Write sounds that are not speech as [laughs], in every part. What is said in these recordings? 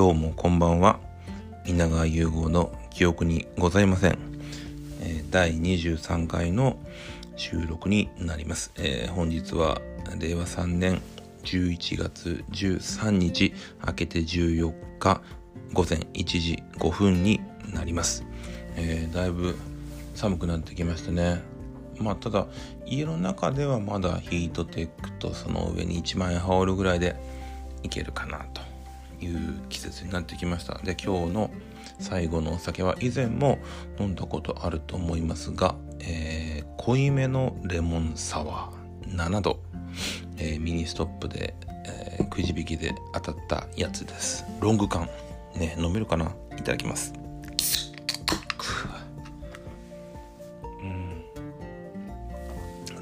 どうもこんばんは。稲川融合の記憶にございません、え、第23回の収録になります、え、本日は令和3年11月13日明けて14日午前1時5分になります、え、だいぶ寒くなってきましたね。まあただ家の中ではまだヒートテックとその上に1万円羽織るぐらいでいけるかなと。いう季節になってきました。で今日の最後のお酒は以前も飲んだことあると思いますが、えー、濃いめのレモンサワー7度、えー、ミニストップで、えー、くじ引きで当たったやつです。ロング缶ね飲めるかな？いただきます。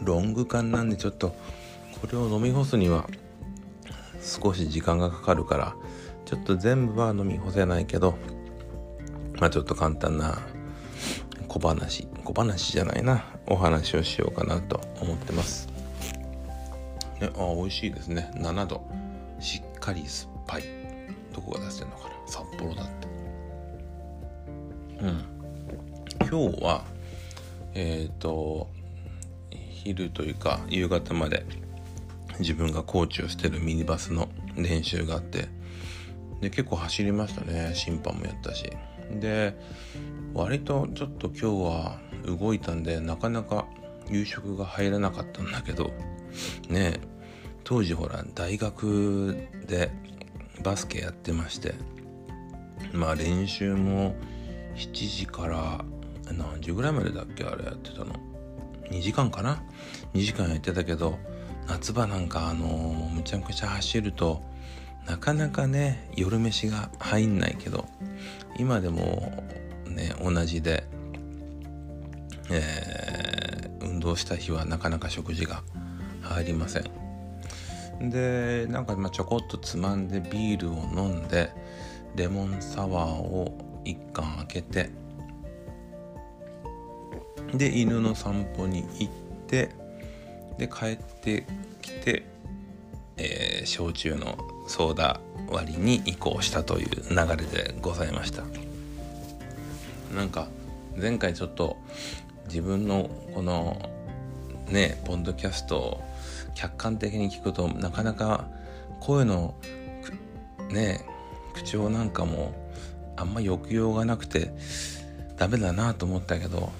ロング缶なんでちょっとこれを飲み干すには少し時間がかかるからちょっと全部は飲み干せないけどまあちょっと簡単な小話小話じゃないな。お話をしようかなと思ってます。ねあ美味しいですね。7度。しっかり酸っぱい。どこが出してんのかな。札幌だって。うん。今日はえっ、ー、と昼というか夕方まで自分がコーチをしてるミニバスの練習があってで結構走りましたね。審判もやったし。で割とちょっと今日は動いたんでなかなか夕食が入らなかったんだけどね当時ほら大学でバスケやってましてまあ練習も7時から何時ぐらいまでだっけあれやってたの？2時間かな？2時間やってたけど夏場なんかあの、むちゃくちゃ走るとなかなかね夜飯が入んないけど今でもね同じで、えー、運動した日はなかなか食事が入りません。でなんかまちょこっとつまんでビールを飲んでレモンサワーを1缶開けてで犬の散歩に行ってで帰ってきて、えー、焼酎のソーダ割りに移行したという流れでございました。なんか前回ちょっと自分のこのねポッドキャストを客観的に聞くとなかなか声のね口調なんかもあんま抑揚がなくてダメだなと思ったけど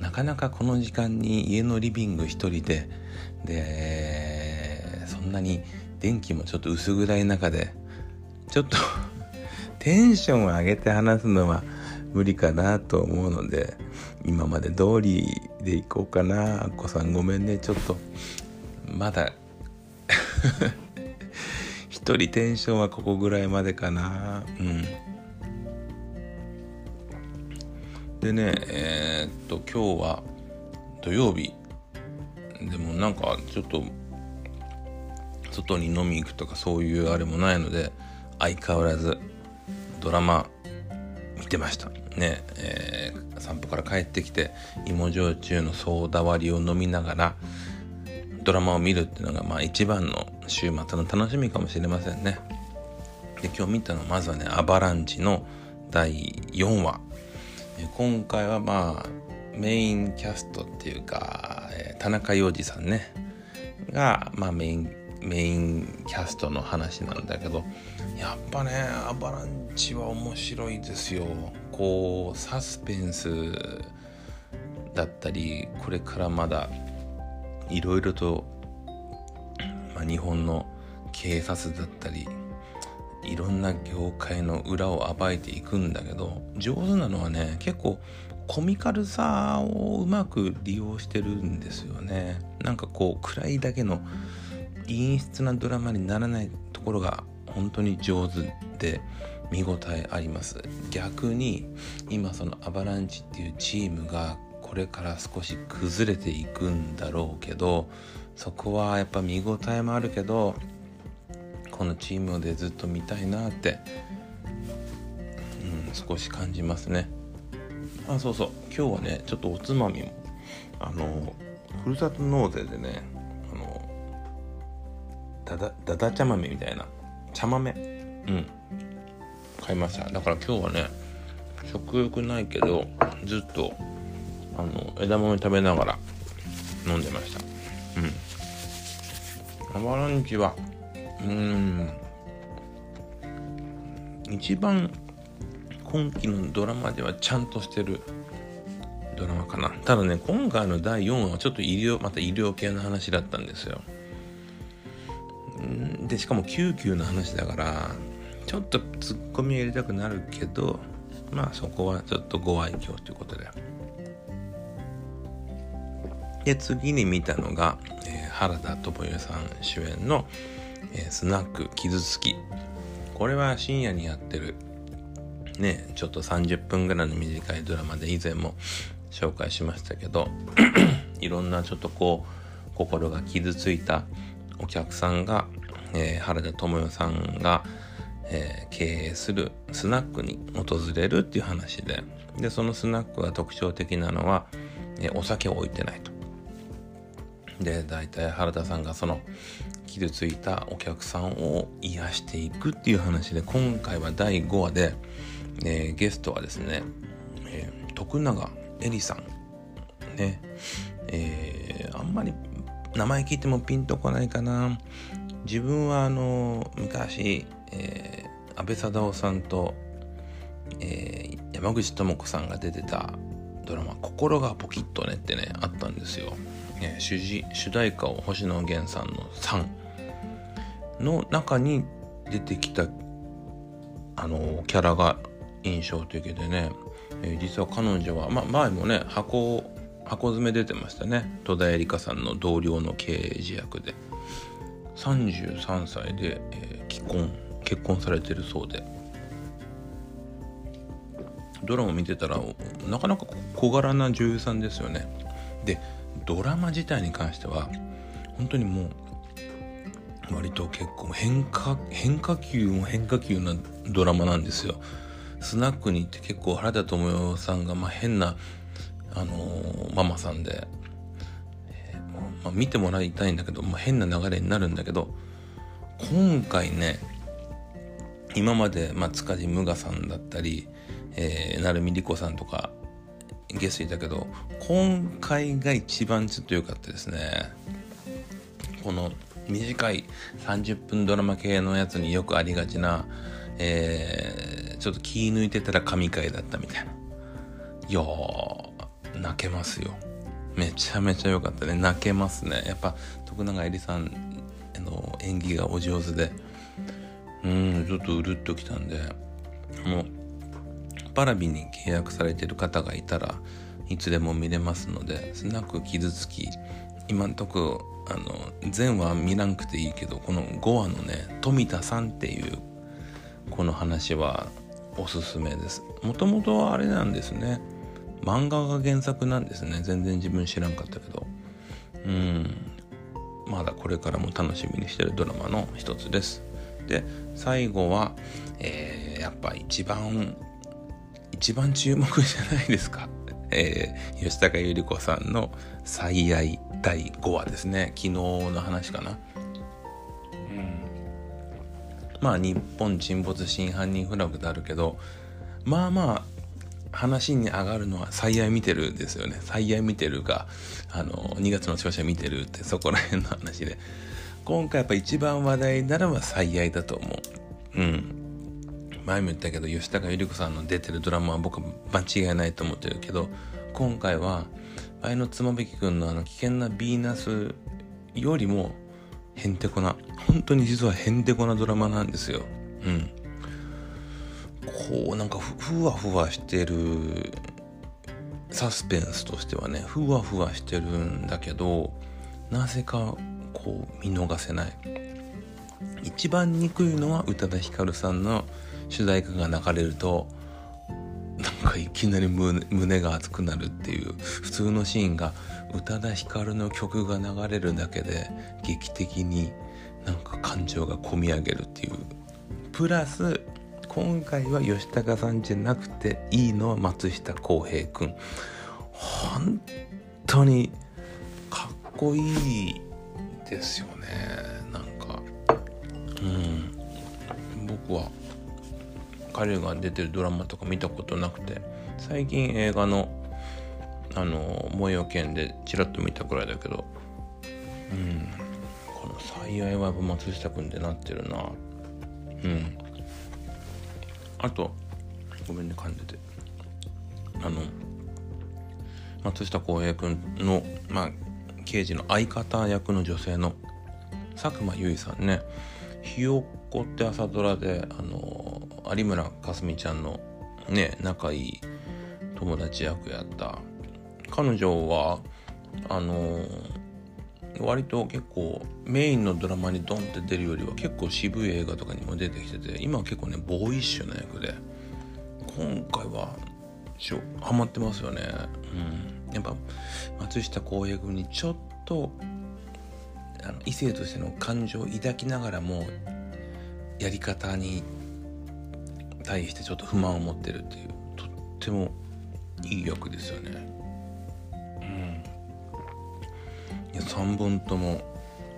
なかなかこの時間に家のリビング一人ででそんなに電気もちょっと薄暗い中でちょっと [laughs] テンションを上げて話すのは無理かなと思うので今まで通りでいこうかなあっこさんごめんね。ちょっとまだ [laughs] 一人テンションはここぐらいまでかな。うん。でねえー、っと今日は土曜日。でもなんかちょっと外に飲み行くとかそういうあれもないので相変わらずドラマ見てました。ねえー、散歩から帰ってきて芋焼酎のソーダ割りを飲みながらドラマを見るっていうのがまあ一番の週末の楽しみかもしれませんね。で今日見たのはまずはね「アバランチ」の第4話。今回はまあメインキャストっていうか、え、田中洋次さんね。が、まあ、メインメインキャストの話なんだけどやっぱねアバランチは面白いですよ。こうサスペンスだったりこれからまだいろいろと、まあ、日本の警察だったりいろんな業界の裏を暴いていくんだけど上手なのはね結構コミカルさをうまく利用してるんですよね。なんかこう暗いだけの陰湿なドラマにならないところが本当に上手で見応えあります。逆に今そのアバランチっていうチームがこれから少し崩れていくんだろうけどそこはやっぱ見応えもあるけどこのチームでずっと見たいなって、うん、少し感じますね。あそうそう。今日はねちょっとおつまみもあのふるさと納税でねだだだだ茶豆みたいな。茶豆。うん。買いました。だから今日はね食欲ないけどずっとあの枝豆食べながら飲んでました。うん。アバランチはうん。一番今期のドラマではちゃんとしてるドラマかな。ただね今回の第4話はちょっと医療また医療系の話だったんですよ。でしかも救急の話だからちょっとツッコミ入れたくなるけどまあそこはちょっとご愛嬌ということで。で次に見たのが、えー、原田知世さん主演の、えー、スナック傷つき。これは深夜にやってるねちょっと30分ぐらいの短いドラマで以前も紹介しましたけど [clears throat] いろんなちょっとこう心が傷ついたお客さんが、えー、原田知世さんが、えー、経営するスナックに訪れるっていう話ででそのスナックが特徴的なのは、えー、お酒を置いてないと。で大体原田さんがその傷ついたお客さんを癒していくっていう話で今回は第5話で、えー、ゲストはですね、えー、徳永えりさんねえー、あんまり名前聞いてもピンとこないかな自分はあの昔、えー、安倍貞夫さんと、えー、山口智子さんが出てたドラマ「心がポキッとね」ってねあったんですよ、えー、主主題歌を星野源さんの「さん」の中に出てきたあのキャラが印象的でね、えー、実は彼女は、ま、前もね箱箱詰め出てましたね。戸田恵梨香さんの同僚の経営時役で。33歳で、えー、既婚結婚されてるそうで。ドラマ見てたらなかなか小柄な女優さんですよね。でドラマ自体に関しては本当にもう割と結構変化変化球も変化球なドラマなんですよ。スナックに行って結構原田知世さんがまあ変なあのー、ママさんで、まあ、見てもらいたいんだけど、まあ、変な流れになるんだけど今回ね今まで、まあ、塚地無我さんだったり、えー、成海莉子さんとかゲストいたけど今回が一番ちょっと良かったですね。この短い30分ドラマ系のやつによくありがちな、えー、ちょっと気抜いてたら神回だったみたいな。いや泣けますよ。めちゃめちゃ良かったね。泣けますね。やっぱ徳永えりさんの演技がお上手で。うんちょっとうるっときたんで。もうパラビに契約されてる方がいたらいつでも見れますのでスナック傷つき今んとこあの全話見なくていいけどこの5話のね富田さんっていうこの話はおすすめです。もともとはあれなんですね。漫画が原作なんですね。全然自分知らんかったけど。うん。まだこれからも楽しみにしてるドラマの一つです。で最後は、えー、やっぱ一番一番注目じゃないですか、[laughs] えー、吉高由里子さんの「最愛」第5話ですね。昨日の話かな。うん。まあ日本沈没真犯人フラグであるけどまあまあ話に上がるのは最愛見てるですよね。最愛見てるがあの2月の調子見てるってそこら辺の話で。今回やっぱ一番話題ならば最愛だと思う。うん。前も言ったけど吉高由里子さんの出てるドラマは僕間違いないと思ってるけど今回は前の妻夫木君のあの危険なヴィーナスよりもへんてこな本当に実はへんてこなドラマなんですよ。うん。こうなんかふわふわしてるサスペンスとしてはねふわふわしてるんだけどなぜかこう見逃せない。一番憎いのは宇多田ヒカルさんの主題歌が流れるとなんかいきなり胸が熱くなるっていう普通のシーンが宇多田ヒカルの曲が流れるだけで劇的になんか感情がこみ上げるっていう。プラス今回は吉高さんじゃなくていいのは松下洸平君。本当にかっこいいですよね。なんか。うん。僕は彼が出てるドラマとか見たことなくて。最近映画のあの「燃えよ剣」でちらっと見たくらいだけど。うん。この「最愛はやっぱ松下君」ってなってるな。うん。あとごめんね噛んでて。あの松下洸平君の、まあ、刑事の相方役の女性の佐久間由衣さんね。ひよっこって朝ドラであの有村架純ちゃんのね仲いい友達役やった。彼女はあの割と結構メインのドラマにドンって出るよりは結構渋い映画とかにも出てきてて今は結構ねボーイッシュな役で今回はハマってますよね。うん。やっぱ松下洸平君にちょっとあの異性としての感情を抱きながらもやり方に対してちょっと不満を持ってるっていうとってもいい役ですよね。3本とも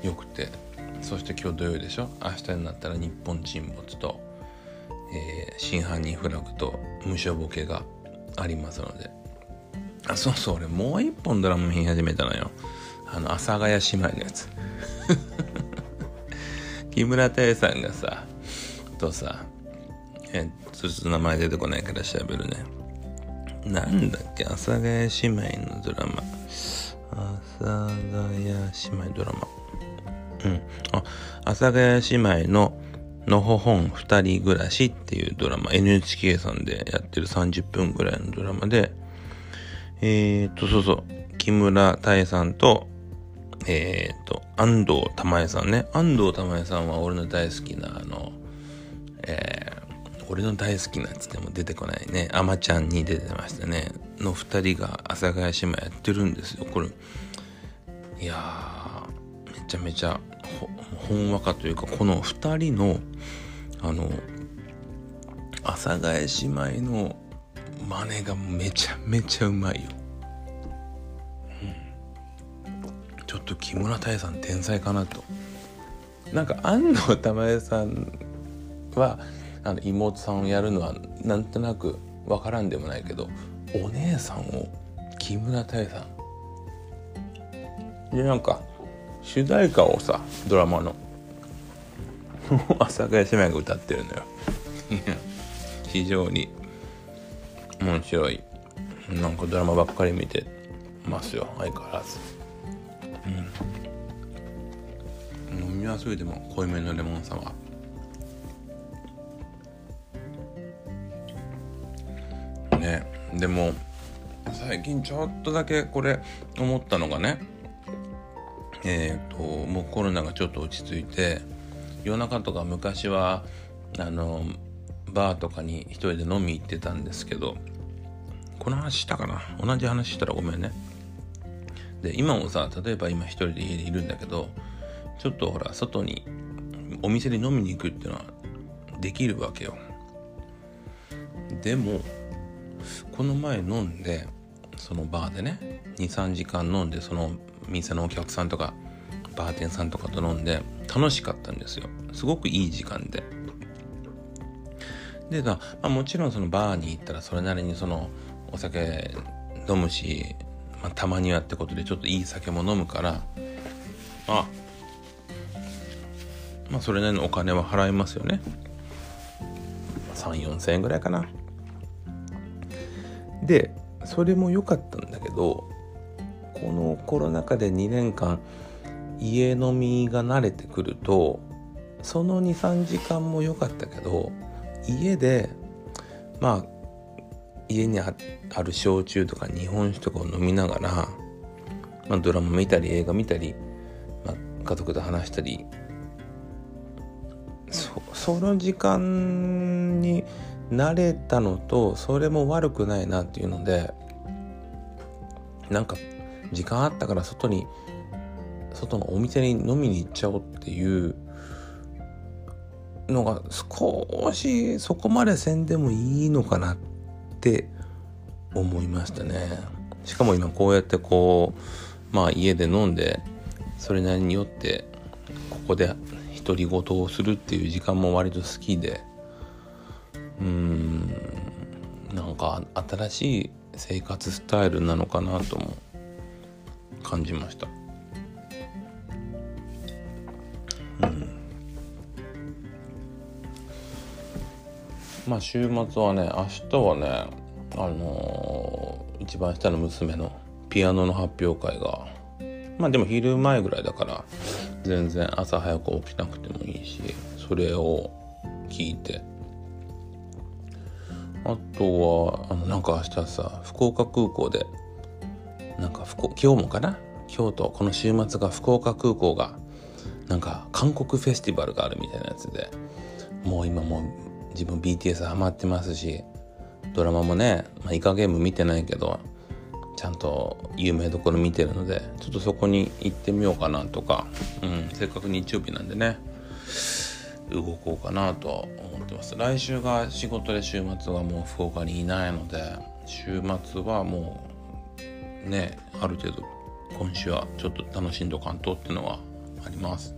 良くて。そして今日土曜日でしょ？明日になったら日本沈没と、えー、真犯人フラグと無償ボケがありますので。あそうそう。俺もう一本ドラマ見始めたのよ。あの阿佐ヶ谷姉妹のやつ。[laughs] 木村多江さんがさとさえちょっと名前出てこないから調べるね。なんだっけ？阿佐ヶ谷姉妹のドラマ。阿佐ヶ谷姉妹ドラマ。うん。あ阿佐ヶ谷姉妹ののほほん二人暮らしっていうドラマ。NHK さんでやってる30分ぐらいのドラマで。えー、っとそうそう。木村多江さんとえー、っと安藤玉恵さんね。安藤玉恵さんは俺の大好きなあのえー、俺の大好きなやつでも出てこないね。あまちゃんに出てましたね。の2人が阿佐ヶ谷姉妹やってるんですよ。これいやめちゃめちゃほんわかというかこの2人のあの阿佐ヶ谷姉妹の真似がめちゃめちゃうまいよ、うん、ちょっと木村多江さん天才かなと。なんか安藤玉恵さんはあの妹さんをやるのはなんとなく分からんでもないけどお姉さんを木村多江さんでなんか主題歌をさドラマの。[laughs] 阿佐ヶ谷姉妹が歌ってるのよ。[laughs] 非常に面白い。なんかドラマばっかり見てますよ相変わらず。うん。飲みやすいでも濃いめのレモンサワー。ね。でも最近ちょっとだけこれ思ったのがねえっ、ー、ともうコロナがちょっと落ち着いて夜中とか昔はあのバーとかに一人で飲み行ってたんですけどこの話したかな？同じ話したらごめんね。で今もさ例えば今一人で家にいるんだけどちょっとほら外にお店に飲みに行くっていうのはできるわけよ。でもこの前飲んでそのバーでね23時間飲んでその店のお客さんとかバーテンさんとかと飲んで楽しかったんですよ。すごくいい時間で。で、まあ、もちろんそのバーに行ったらそれなりにそのお酒飲むし、まあ、たまにはってことでちょっといい酒も飲むからあまあそれなりのお金は払いますよね。3 4千円ぐらいかな。でそれも良かったんだけどこのコロナ禍で2年間家飲みが慣れてくるとその23時間も良かったけど家でまあ家にある焼酎とか日本酒とかを飲みながら、まあ、ドラマ見たり映画見たり、まあ、家族と話したりそその時間に慣れたのとそれも悪くないなっていうのでなんか時間あったから外に外のお店に飲みに行っちゃおうっていうのが少しそこまでせんでもいいのかなって思いましたね。しかも今こうやってこうまあ家で飲んでそれなりによってここで独り言をするっていう時間も割と好きでうんなんか新しい生活スタイルなのかなとも感じました。うん。まあ週末はね明日はねあのー、一番下の娘のピアノの発表会がまあでも昼前ぐらいだから全然朝早く起きなくてもいいしそれを聞いて。あとはあのなんか明日さ福岡空港でなんか今日もかな？今日とこの週末が福岡空港がなんか韓国フェスティバルがあるみたいなやつでもう今もう自分 BTS ハマってますしドラマもね、まあ、イカゲーム見てないけどちゃんと有名どころ見てるのでちょっとそこに行ってみようかなとか、うん、せっかく日曜日なんでね動こうかなと思ってます。来週が仕事で週末はもう福岡にいないので週末はもうねある程度今週はちょっと楽しんどかんとっていうのはあります。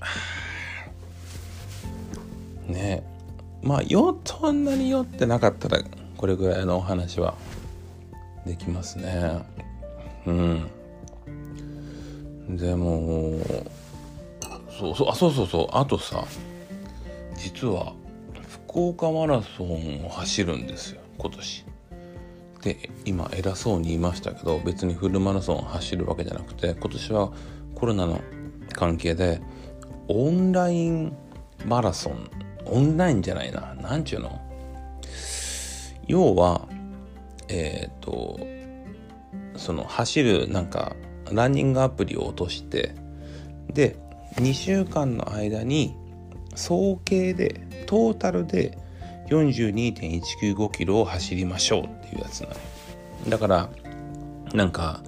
[sighs] ねまあ酔そんなに酔ってなかったらこれぐらいのお話はできますね。うん。でもそうそうあそうそうそうあとさ実は福岡マラソンを走るんですよ今年。で今偉そうに言いましたけど別にフルマラソンを走るわけじゃなくて今年はコロナの関係でオンラインマラソンオンラインじゃないな何ちゅうの？要はえっ、ー、とその走るなんかランニングアプリを落としてで2週間の間に総計でトータルで42.195キロを走りましょうっていうやつなのだからなんか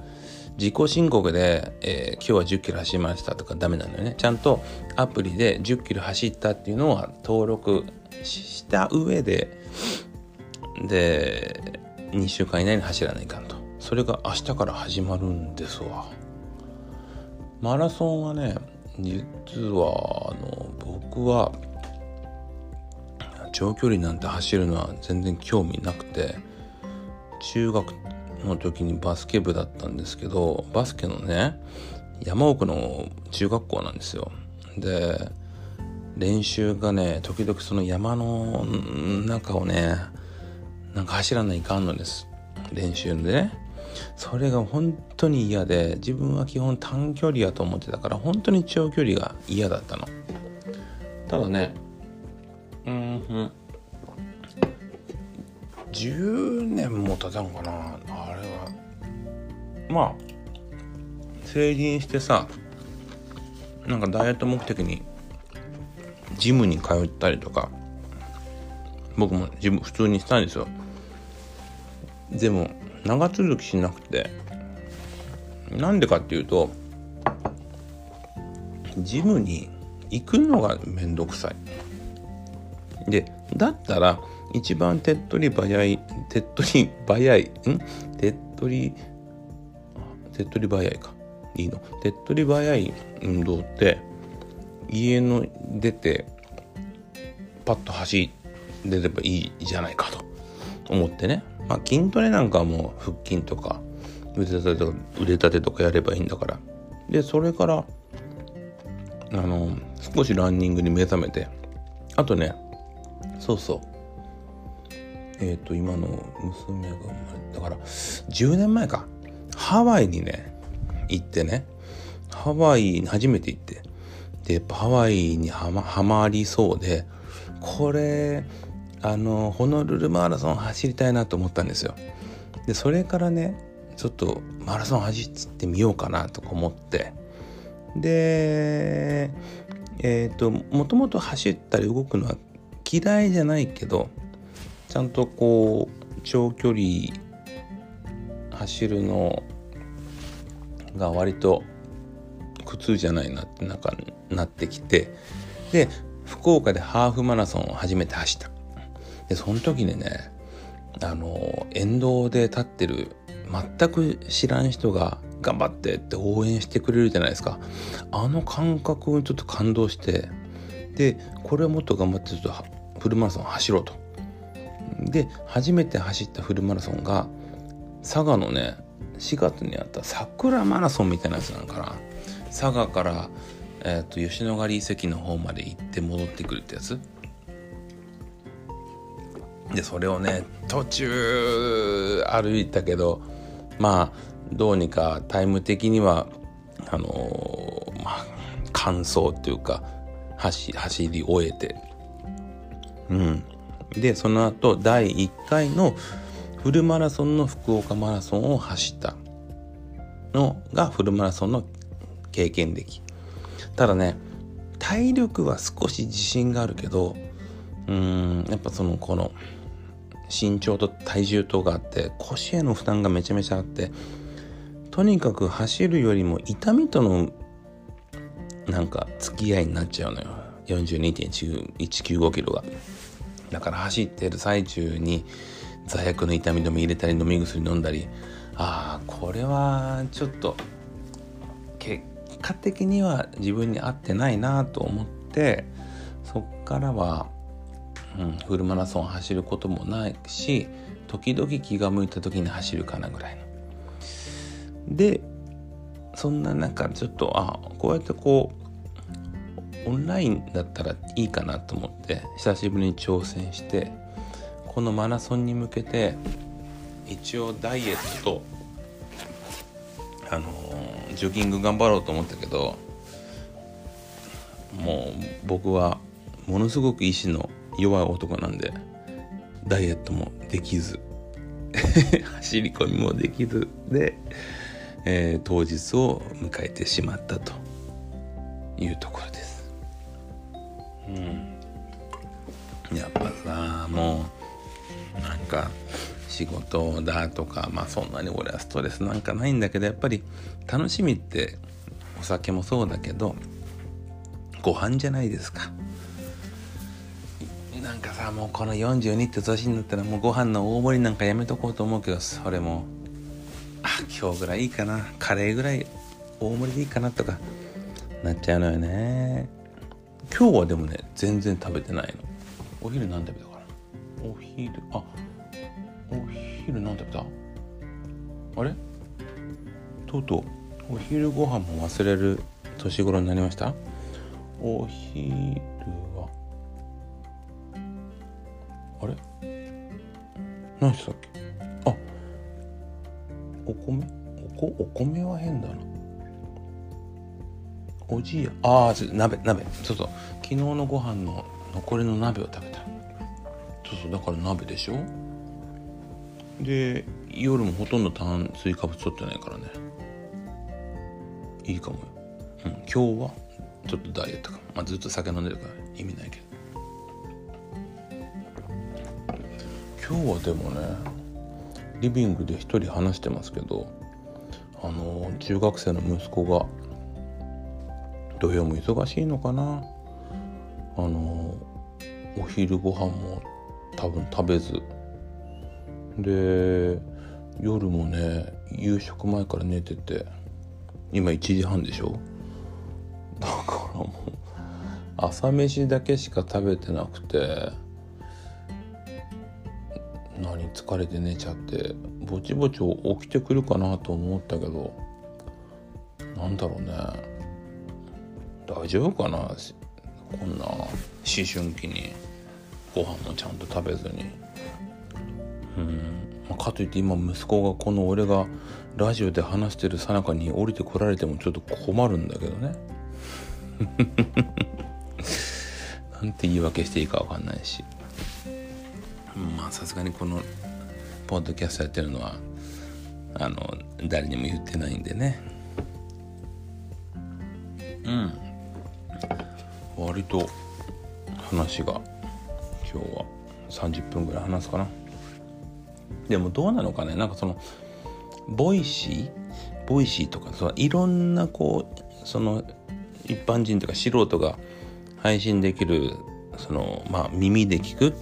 自己申告で、えー、今日は10キロ走りましたとかダメなのよね。ちゃんとアプリで10キロ走ったっていうのは登録した上でで2週間以内に走らないかんと。それが明日から始まるんですわ。マラソンはね実はあの僕は長距離なんて走るのは全然興味なくて中学の時にバスケ部だったんですけどバスケのね山奥の中学校なんですよ。で練習がね時々その山の中をねなんか走らないかんのです。練習でね。それが本当に嫌で自分は基本短距離やと思ってたから本当に長距離が嫌だったの。ただねうん10年も経たんかな？あれは。まあ成人してさなんかダイエット目的にジムに通ったりとか僕もジム普通にしたんですよ。でも長続きしなくてなんでかっていうとジムに行くのがめんどくさい。でだったら一番手っ取り早い手っ取り早いん？手っ取り手っ取り早いか。いいの。手っ取り早い運動って家の出てパッと走れればいいじゃないかと思ってね。まあ、筋トレなんかはも腹筋とか腕立てとか腕立てとかやればいいんだから。でそれからあの少しランニングに目覚めてあとねそうそう。えっ、ー、と今の娘が生まれだから10年前か。ハワイにね行ってねハワイに初めて行ってでやっぱハワイにはまはまりそうでこれあのホノルルマラソン走りたいなと思ったんですよ。でそれからねちょっとマラソン走ってみようかなとか思って。でえっ、ー、ともともと走ったり動くのは嫌いじゃないけどちゃんとこう長距離走るのが割と苦痛じゃないなってなんかなってきてで福岡でハーフマラソンを初めて走った。でその時にねあの沿道で立ってる全く知らん人が頑張ってって応援してくれるじゃないですか。あの感覚にちょっと感動してでこれもっと頑張ってちょっとフルマラソン走ろうと。で初めて走ったフルマラソンが佐賀のね4月にあった桜マラソンみたいなやつなんかな。佐賀から、えーと、吉野ヶ里遺跡の方まで行って戻ってくるってやつ。でそれをね途中歩いたけどまあどうにかタイム的にはあのー、まあ完走っていうか走走り終えて。うん。でその後第1回のフルマラソンの福岡マラソンを走ったのがフルマラソンの経験歴ただね体力は少し自信があるけどうんやっぱそのこの身長と体重とがあって腰への負担がめちゃめちゃあってとにかく走るよりも痛みとのなんか付き合いになっちゃうのよ。42.195キロがだから走ってる最中に座薬の痛み止め入れたり飲み薬飲んだりああこれはちょっと結果的には自分に合ってないなと思ってそっからは、うん、フルマラソン走ることもないし時々気が向いた時に走るかなぐらいの。でそんな中ちょっとあこうやってこうオンラインだったらいいかなと思って久しぶりに挑戦してこのマラソンに向けて一応ダイエットとあの、ジョギング頑張ろうと思ったけどもう僕はものすごく意志の弱い男なんでダイエットもできず [laughs] 走り込みもできずで、えー、当日を迎えてしまったというところです。やっぱさもうなんか仕事だとかまあそんなに俺はストレスなんかないんだけどやっぱり楽しみってお酒もそうだけどご飯じゃないですか。なんかさもうこの42って年になったらもうご飯の大盛りなんかやめとこうと思うけどそれもあ今日ぐらいいいかな。カレーぐらい大盛りでいいかなとかなっちゃうのよね。今日はでもね全然食べてないの。お昼何食べたお昼あお昼何食べた？あれ？とうとう。お昼ご飯も忘れる年頃になりました？お昼は。あれ？何してたっけ？あお米？おこお米は変だな。おじいああ鍋鍋。そうそう昨日のご飯の残りの鍋を食べた。そうそうだから鍋でしょ？で夜もほとんど炭水化物取ってないからね。いいかもよ、うん、今日はちょっとダイエットか、まあ、ずっと酒飲んでるから意味ないけど。今日はでもねリビングで一人話してますけどあの中学生の息子が土曜も忙しいのかな。あのお昼ご飯も多分食べず。で夜もね夕食前から寝てて今1時半でしょ。だからもう朝飯だけしか食べてなくて何疲れて寝ちゃってぼちぼち起きてくるかなと思ったけどなんだろうね。大丈夫かな？こんな思春期に。ご飯もちゃんと食べずに。うん、ま、かといって今息子がこの俺がラジオで話してるさなかに降りてこられてもちょっと困るんだけどね。[laughs] なんて言い訳していいか分かんないし。まあさすがにこのポッドキャストやってるのはあの誰にも言ってないんでね。うん。割と話が今日は30分ぐらい話すかな。でもどうなのかね。なんかその Voicy？Voicy とかそのいろんなこうその一般人とか素人が配信できるそのまあ耳で聞く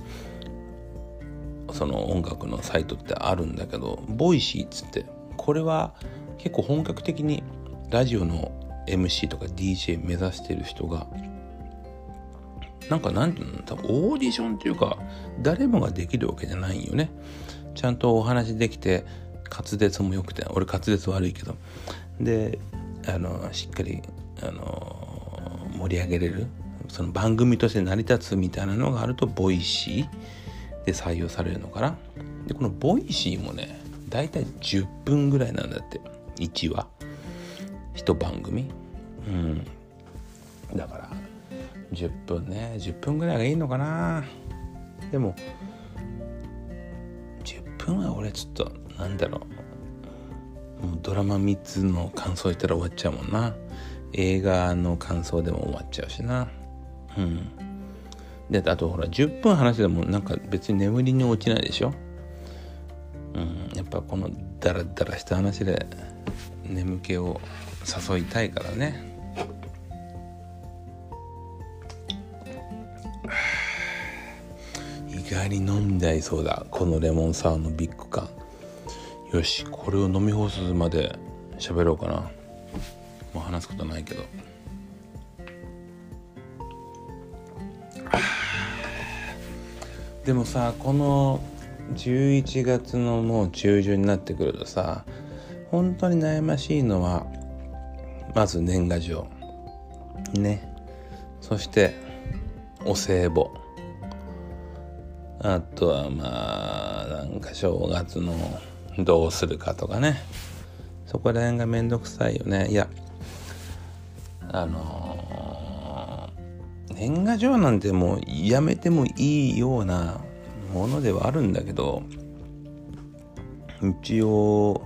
その音楽のサイトってあるんだけど Voicy っつってこれは結構本格的にラジオの MC とか DJ 目指してる人がなんかなんていうの多分オーディションっていうか誰もができるわけじゃないよね。ちゃんとお話できて滑舌も良くて俺滑舌悪いけど。であのしっかりあの盛り上げれるその番組として成り立つみたいなのがあると Voicy で採用されるのかな。でこの Voicy もねだいたい10分ぐらいなんだって。1話。1番組。うん。だから10分ね。10分ぐらいがいいのかな。でも10分は俺ちょっとなんだろう。もうドラマ3つの感想言ったら終わっちゃうもんな。映画の感想でも終わっちゃうしな。うん。であとほら10分話でもなんか別に眠りに落ちないでしょ。うん。やっぱこのダラダラした話で眠気を誘いたいからね。意外に飲んでいそうだ。このレモンサワーのビッグ感。よしこれを飲み干すまで喋ろうかな。もう話すことないけど。でもさこの11月のもう中旬になってくるとさ本当に悩ましいのはまず年賀状。ね。そしてお歳暮。あとはまあなんか正月のどうするかとかね。そこら辺がめんどくさいよね。いやあのー、年賀状なんてもうやめてもいいようなものではあるんだけど一応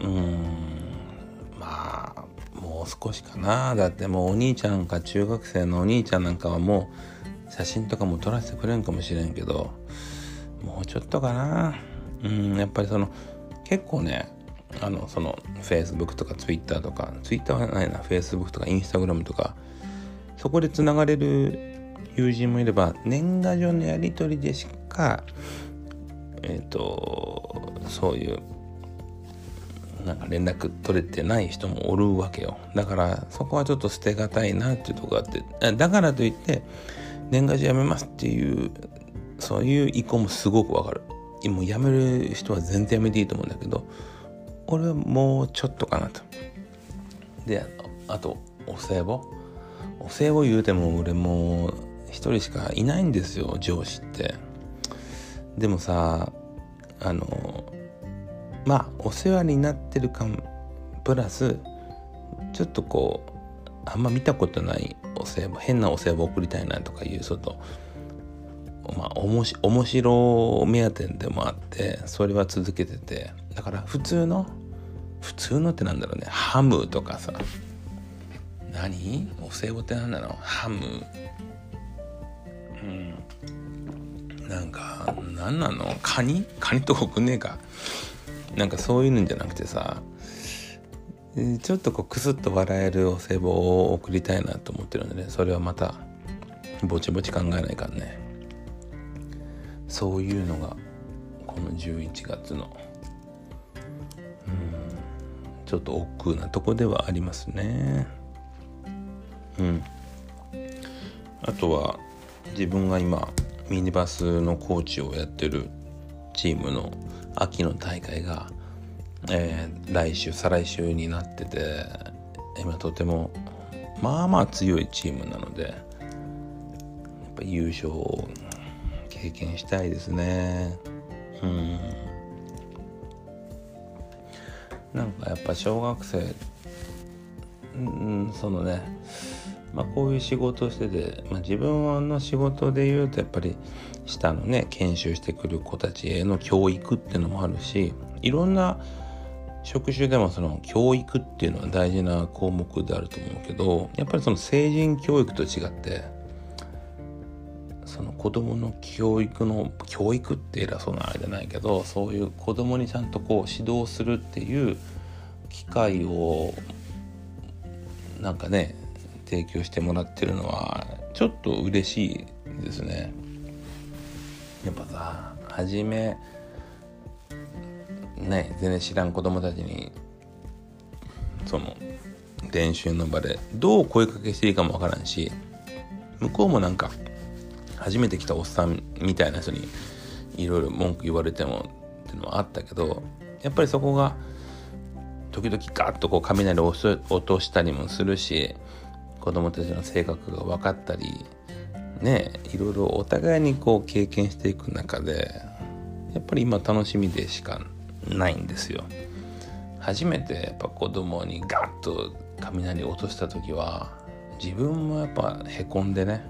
うんまあもう少しかな。だってもうお兄ちゃんか中学生のお兄ちゃんなんかはもう写真とかも撮らせてくれんかもしれんけどもうちょっとかな。うんやっぱりその結構ねあのその Facebook とか Twitter とか Twitter はないな Facebook とか Instagram とかそこでつながれる友人もいれば年賀状のやり取りでしかえっ、ー、とそういうなんか連絡取れてない人もおるわけよ。だからそこはちょっと捨てがたいなっていうとこがあって。だからといって年賀状やめますっていうそういう意向もすごくわかる。もうやめる人は全然やめていいと思うんだけど俺はもうちょっとかなと。であとお歳暮？お歳暮言うても俺もう一人しかいないんですよ上司って。でもさあのまあお世話になってる感プラスちょっとこうあんま見たことないお歳暮変なお歳暮送りたいなとかいうちとまあおもし面白目当てでもあってそれは続けててだから普通の普通のってなんだろうね。ハムとかさ。何？お歳暮って何なの？ハム。うん。なんか何なの？カニ？カニとか送んねえか。なんかそういうんじゃなくてさちょっとこうクスッと笑えるお歳暮を送りたいなと思ってるんでね。それはまたぼちぼち考えないかんね。そういうのがこの11月のうんちょっと億劫なとこではありますね。うん。あとは自分が今ミニバスのコーチをやってるチームの秋の大会が、えー、来週再来週になってて今とてもまあまあ強いチームなのでやっぱ優勝を経験したいですね。うん。なんかやっぱ小学生うんそのねまあ、こういう仕事をしてて、まあ、自分の仕事で言うとやっぱり下のね研修してくる子たちへの教育っていうのもあるしいろんな職種でもその教育っていうのは大事な項目であると思うけどやっぱりその成人教育と違ってその子供の教育の教育って偉そうなあれじゃないけどそういう子供にちゃんとこう指導するっていう機会をなんかね提供してもらってるのはちょっと嬉しいですね。やっぱさ初めね全然知らん子供たちにその練習の場でどう声かけしていいかもわからんし向こうもなんか初めて来たおっさんみたいな人にいろいろ文句言われてもっていうのはあったけどやっぱりそこが時々ガッとこう雷を落としたりもするし子供たちの性格が分かったりねいろいろお互いにこう経験していく中でやっぱり今楽しみでしかないんですよ。初めてやっぱ子供にガッと雷落とした時は自分もやっぱへこんでね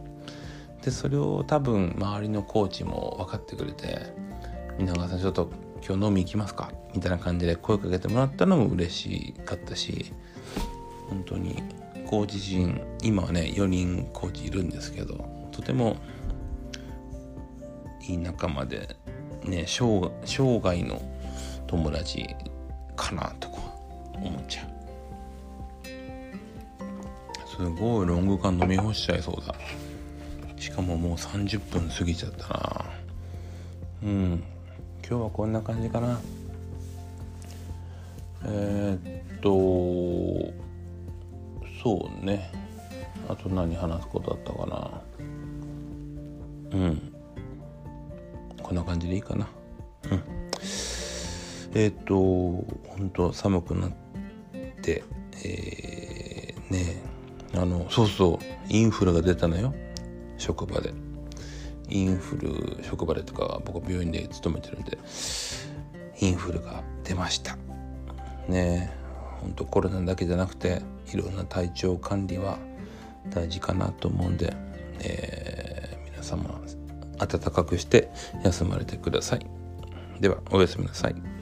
でそれを多分周りのコーチも分かってくれて「皆川さんちょっと今日飲み行きますか?」みたいな感じで声かけてもらったのも嬉しかったし本当にコーチ陣今はね4人コーチいるんですけどとてもいい仲間でね生涯の友達かなとか思っちゃう。すごいロング缶飲み干しちゃいそうだ。しかももう30分過ぎちゃったな。うん。今日はこんな感じかな。えー、っとそうね。あと何話すことあったかな。うん。こんな感じでいいかな。えっ、と本当寒くなってえー、ねあのそうそうインフルが出たのよ職場で。インフル職場でとか僕は病院で勤めてるんでインフルが出ました。ね本当コロナだけじゃなくていろんな体調管理は大事かなと思うんで、えー、皆様暖かくして休まれてください。ではおやすみなさい。